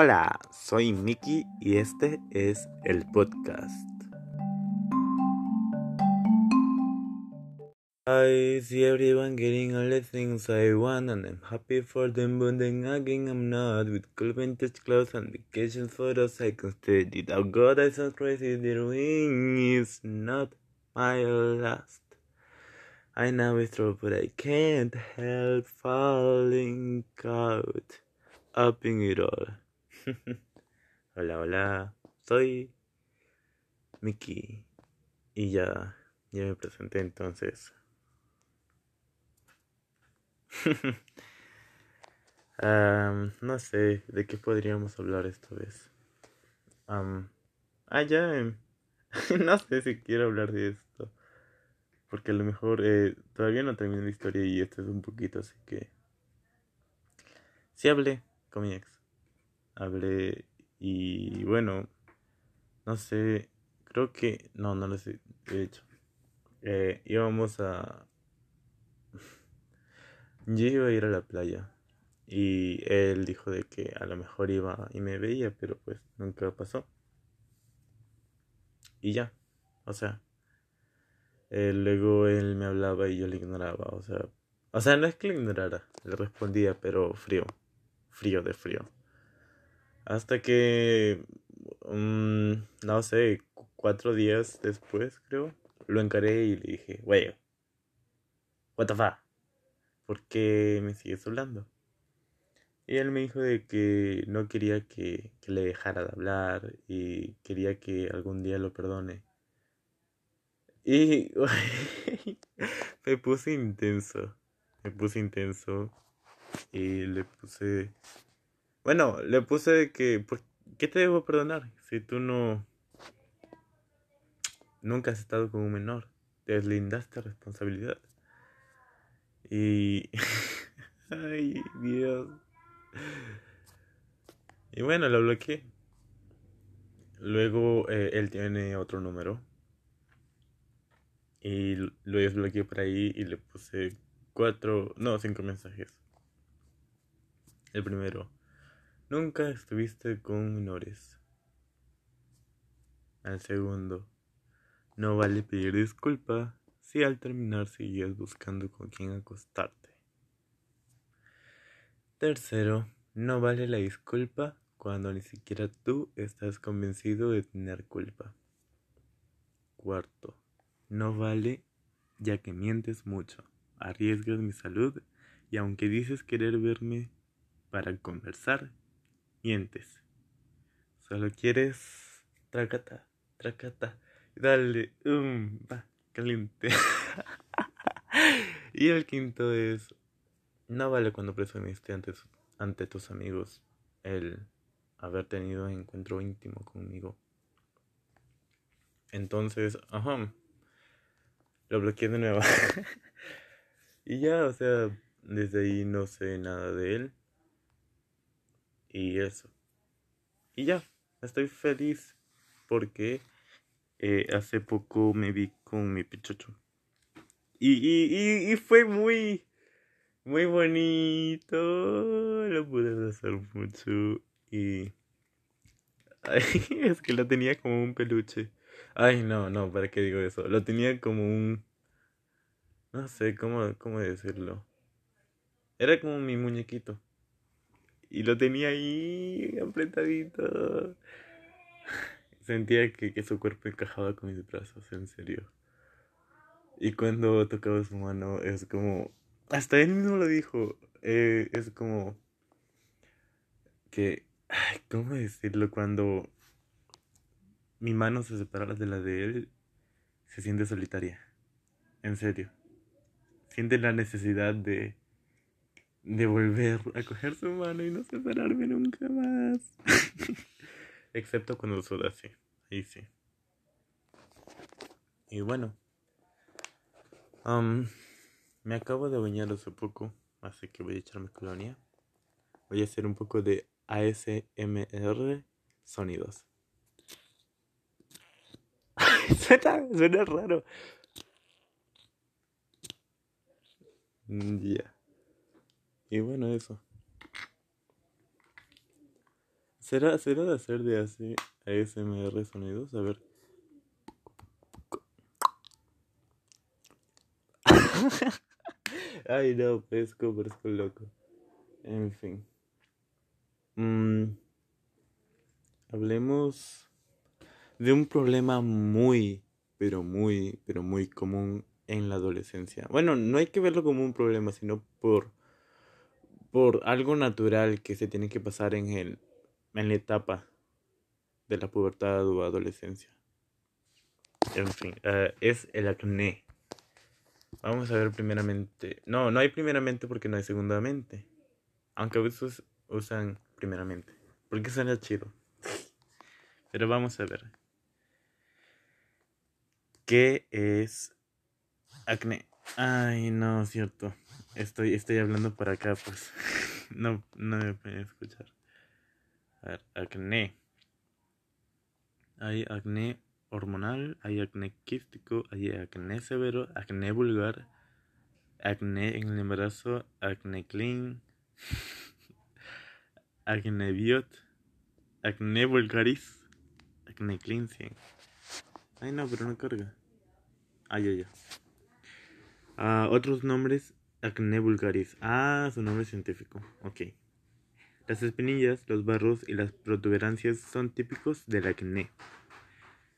Hola, soy Mickey y este es el podcast. I see everyone getting all the things I want and I'm happy for them but then again I'm not with cool vintage clothes and vacation photos I can steady Oh god I so crazy the ring is not my last I know it's true but I can't help falling out up in it all Hola hola soy Mickey y ya ya me presenté entonces no sé de qué podríamos hablar esta vez. Am, ah, ya. em, no sé si quiero hablar de esto. Porque a lo mejor eh, todavía no terminé la historia y esto es un poquito, así que. Sí hablé con mi ex. Hablé y bueno, no sé. Creo que. No, no lo sé. De hecho, eh, íbamos a. Yo iba a ir a la playa y él dijo de que a lo mejor iba y me veía, pero pues nunca pasó. Y ya, o sea, eh, luego él me hablaba y yo le ignoraba, o sea, o sea, no es que le ignorara, le respondía, pero frío, frío de frío. Hasta que, mm, no sé, cu- cuatro días después, creo, lo encaré y le dije, wey, what the fuck, ¿por qué me sigues hablando? Y él me dijo de que no quería que, que le dejara de hablar y quería que algún día lo perdone. Y me puse intenso, me puse intenso y le puse... Bueno, le puse que, ¿por qué te debo perdonar si tú no... Nunca has estado con un menor? Te deslindaste de responsabilidad. Y... Ay, Dios. Y bueno, lo bloqueé. Luego eh, él tiene otro número y lo desbloqueé por ahí y le puse cuatro, no, cinco mensajes. El primero, nunca estuviste con menores. Al segundo, no vale pedir disculpa si al terminar seguías buscando con quién acostarte. Tercero, no vale la disculpa cuando ni siquiera tú estás convencido de tener culpa. Cuarto, no vale ya que mientes mucho, arriesgas mi salud y aunque dices querer verme para conversar, mientes. Solo quieres tracata, tracata, dale, um, va, caliente. y el quinto es, no vale cuando presumiste ante, ante tus amigos el haber tenido encuentro íntimo conmigo. Entonces, ajá, lo bloqueé de nuevo. y ya, o sea, desde ahí no sé nada de él. Y eso. Y ya, estoy feliz porque eh, hace poco me vi con mi pichocho. Y, y, y, fue muy, muy bonito. Lo pude abrazar mucho. Y es que lo tenía como un peluche. Ay, no, no, ¿para qué digo eso? Lo tenía como un... No sé cómo, cómo decirlo. Era como mi muñequito. Y lo tenía ahí apretadito. Sentía que, que su cuerpo encajaba con mis brazos, en serio. Y cuando tocaba su mano, es como. Hasta él mismo lo dijo. eh, es como. Que. Ay, ¿Cómo decirlo? Cuando mi mano se separa de la de él, se siente solitaria. En serio. Siente la necesidad de. De volver a coger su mano y no separarme nunca más. Excepto cuando suda así. Ahí sí. Y bueno. am, me acabo de bañar hace poco. Así que voy a echarme colonia. Voy a hacer un poco de ASMR sonidos. suena, suena raro. Mm, Ya. Y bueno, eso. ¿Será, será de hacer de así ASMR sonidos? A ver. Ay, no, pesco, pesco loco. En fin. Mm, hablemos de un problema muy, pero muy, pero muy común en la adolescencia. Bueno, no hay que verlo como un problema, sino por, por algo natural que se tiene que pasar en, el, en la etapa de la pubertad o adolescencia. En fin, eh, es el acné. Vamos a ver primeramente. No, no hay primeramente porque no hay segundamente. Aunque a veces usan primeramente. Porque suena chido. Pero vamos a ver. ¿Qué es acné? Ay, no, cierto. Estoy, estoy hablando para acá, pues. No, no me pueden escuchar. A ver, acné. Hay acné hormonal, hay acné quístico, hay acné severo, acné vulgar, acné en el embarazo, acné clean, acné biot, acné vulgaris, acné clean 100. Ay no, pero no carga. Ay, ay, ay. Ah, otros nombres, acné vulgaris. Ah, su nombre científico. Ok. Las espinillas, los barros y las protuberancias son típicos del acné.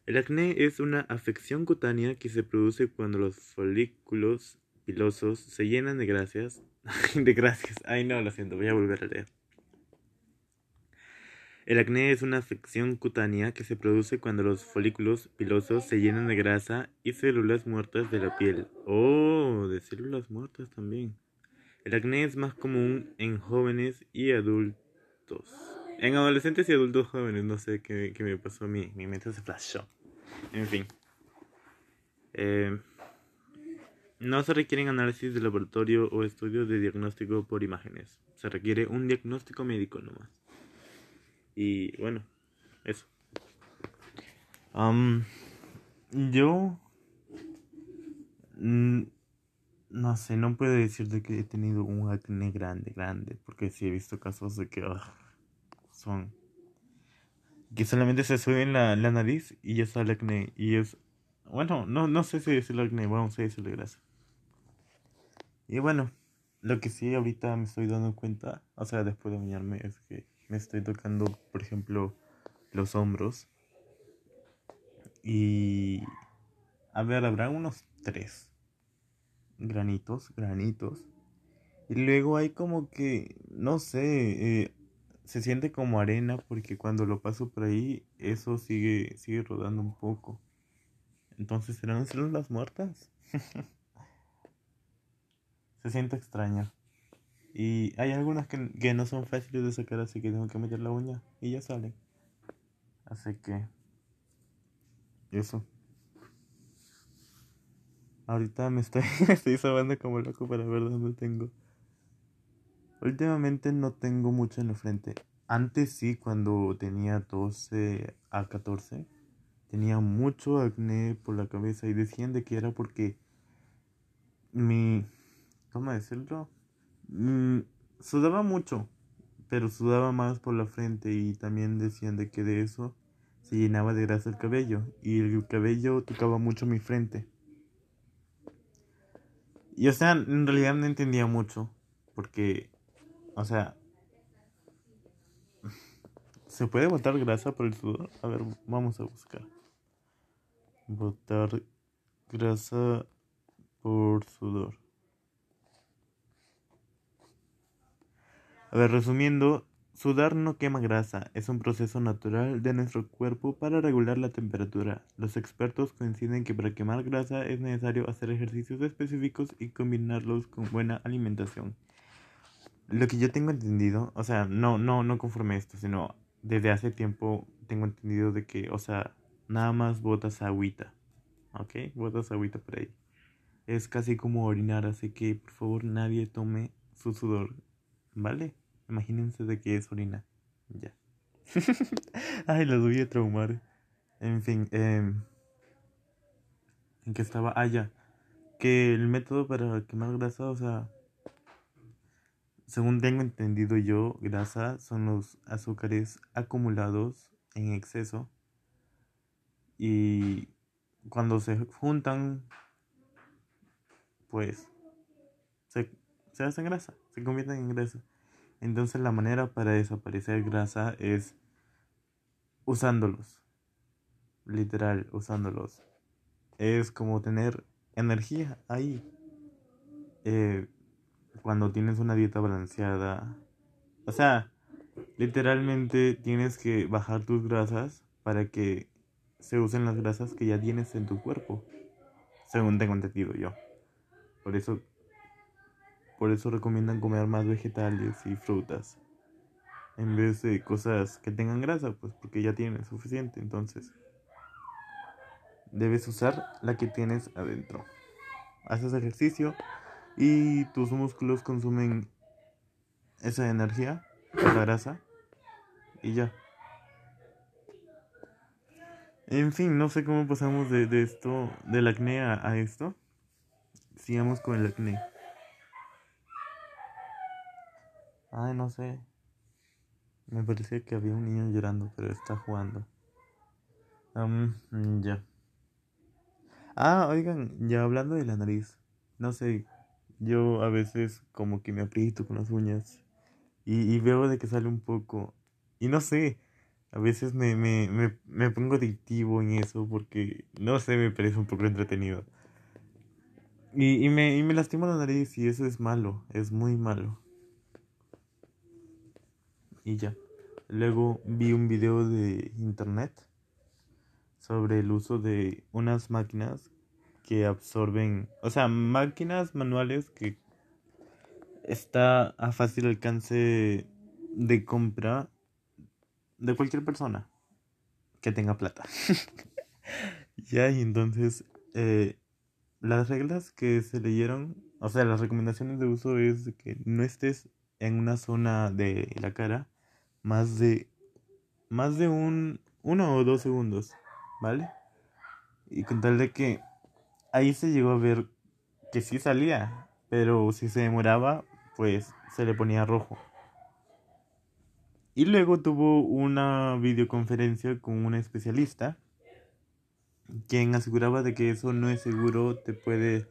El acné es una afección cutánea que se produce cuando los folículos pilosos se llenan de grasas. de grasas. Ay, no, lo siento, voy a volver a leer. El acné es una afección cutánea que se produce cuando los folículos pilosos se llenan de grasa y células muertas de la piel. Oh, de células muertas también. El acné es más común en jóvenes y adultos. En adolescentes y adultos jóvenes, no sé qué, me pasó a mí. Mi mente se flashó. En fin. Eh, no se requieren análisis de laboratorio o estudios de diagnóstico por imágenes. Se requiere un diagnóstico médico nomás. Y bueno, eso. yo... No sé, no puedo decirte que he tenido un acné grande, grande, porque sí he visto casos de que son que solamente se sube en la, la nariz y ya el acné. Y es. Bueno, no, no sé si el acné, vamos a decirle grasa. Y bueno, lo que sí ahorita me estoy dando cuenta, o sea, después de bañarme, es que me estoy tocando, por ejemplo, los hombros. Y. A ver, habrá unos tres granitos, granitos. Y luego hay como que, no sé, eh, se siente como arena porque cuando lo paso por ahí eso sigue sigue rodando un poco. Entonces serán células muertas. se siente extraño. Y hay algunas que, que, no son fáciles de sacar, así que tengo que meter la uña y ya salen. Así que eso. Ahorita me estoy, estoy sabando como loco para ver dónde tengo. Últimamente no tengo mucho en la frente. Antes sí, cuando tenía 12 a 14, tenía mucho acné por la cabeza y decían de que era porque mi... ¿Cómo decirlo? Mm, sudaba mucho, pero sudaba más por la frente y también decían de que de eso se llenaba de grasa el cabello y el cabello tocaba mucho mi frente. Y o sea, en realidad no entendía mucho porque o sea, ¿se puede botar grasa por el sudor? A ver, vamos a buscar. Botar grasa por sudor. A ver, resumiendo, sudar no quema grasa, es un proceso natural de nuestro cuerpo para regular la temperatura. Los expertos coinciden que para quemar grasa es necesario hacer ejercicios específicos y combinarlos con buena alimentación. Lo que yo tengo entendido, o sea, no, no, no conforme esto, sino desde hace tiempo tengo entendido de que, o sea, nada más botas agüita, ¿ok? Botas agüita por ahí. Es casi como orinar, así que por favor nadie tome su sudor, ¿vale? Imagínense de que es orina, ya. Ay, los voy a traumar. En fin, eh, ¿en qué estaba? Ah, ya. Que el método para quemar grasa, o sea según tengo entendido yo, grasa son los azúcares acumulados en exceso y cuando se juntan, pues se, se hacen grasa, se convierten en grasa. Entonces la manera para desaparecer grasa es usándolos, literal, usándolos. Es como tener energía ahí. Eh, cuando tienes una dieta balanceada. O sea, literalmente tienes que bajar tus grasas para que se usen las grasas que ya tienes en tu cuerpo. Según tengo entendido yo. Por eso por eso recomiendan comer más vegetales y frutas en vez de cosas que tengan grasa, pues porque ya tienes suficiente, entonces debes usar la que tienes adentro. Haces ejercicio y tus músculos consumen esa energía, la grasa, y ya. En fin, no sé cómo pasamos de, de esto, del acné a, a esto. Sigamos con el acné. Ay, no sé. Me parecía que había un niño llorando, pero está jugando. ya. Ah, oigan, ya hablando de la nariz. No sé, yo a veces como que me aprieto con las uñas y, veo de que sale un poco. Y no sé, a veces me, me, me, me pongo adictivo en eso porque, no sé, me parece un poco entretenido. Y, y, me, y me lastimo la nariz y eso es malo, es muy malo. Y ya. Luego vi un video de internet sobre el uso de unas máquinas que absorben, o sea, máquinas manuales que está a fácil alcance de compra de cualquier persona que tenga plata. ya, y entonces eh, las reglas que se leyeron, o sea, las recomendaciones de uso es que no estés en una zona de la cara más de más de un uno o dos segundos, ¿vale? Y con tal de que ahí se llegó a ver que sí salía, pero si se demoraba, pues se le ponía rojo. Y luego tuvo una videoconferencia con un especialista quien aseguraba de que eso no es seguro, te puede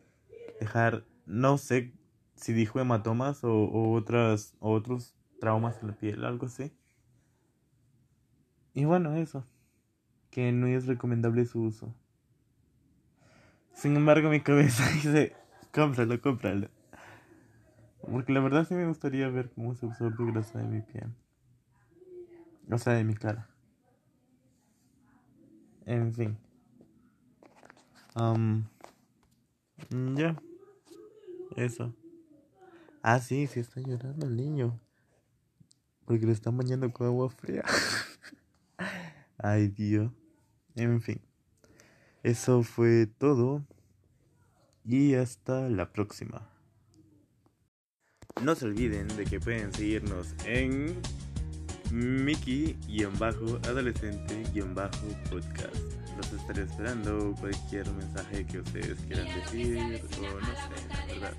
dejar, no sé si dijo hematomas o, otras, o otros traumas en la piel, algo así. Y bueno, eso, que no es recomendable su uso. Sin embargo, mi cabeza dice, cómpralo, cómpralo. Porque la verdad sí me gustaría ver cómo se absorbe grasa de mi piel. O sea, de mi cara. En fin. Um, ya. Eso. Ah, sí, sí está llorando el niño. Porque le están bañando con agua fría. Ay, Dios. En fin. Eso fue todo. Y hasta la próxima. No se olviden de que pueden seguirnos en Mickey-adolescente-podcast. Los estaré esperando cualquier mensaje que ustedes quieran decir o no sé, la verdad.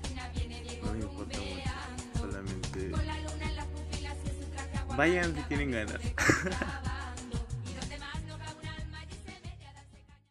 No me importa mucho. Solamente vayan si tienen ganas.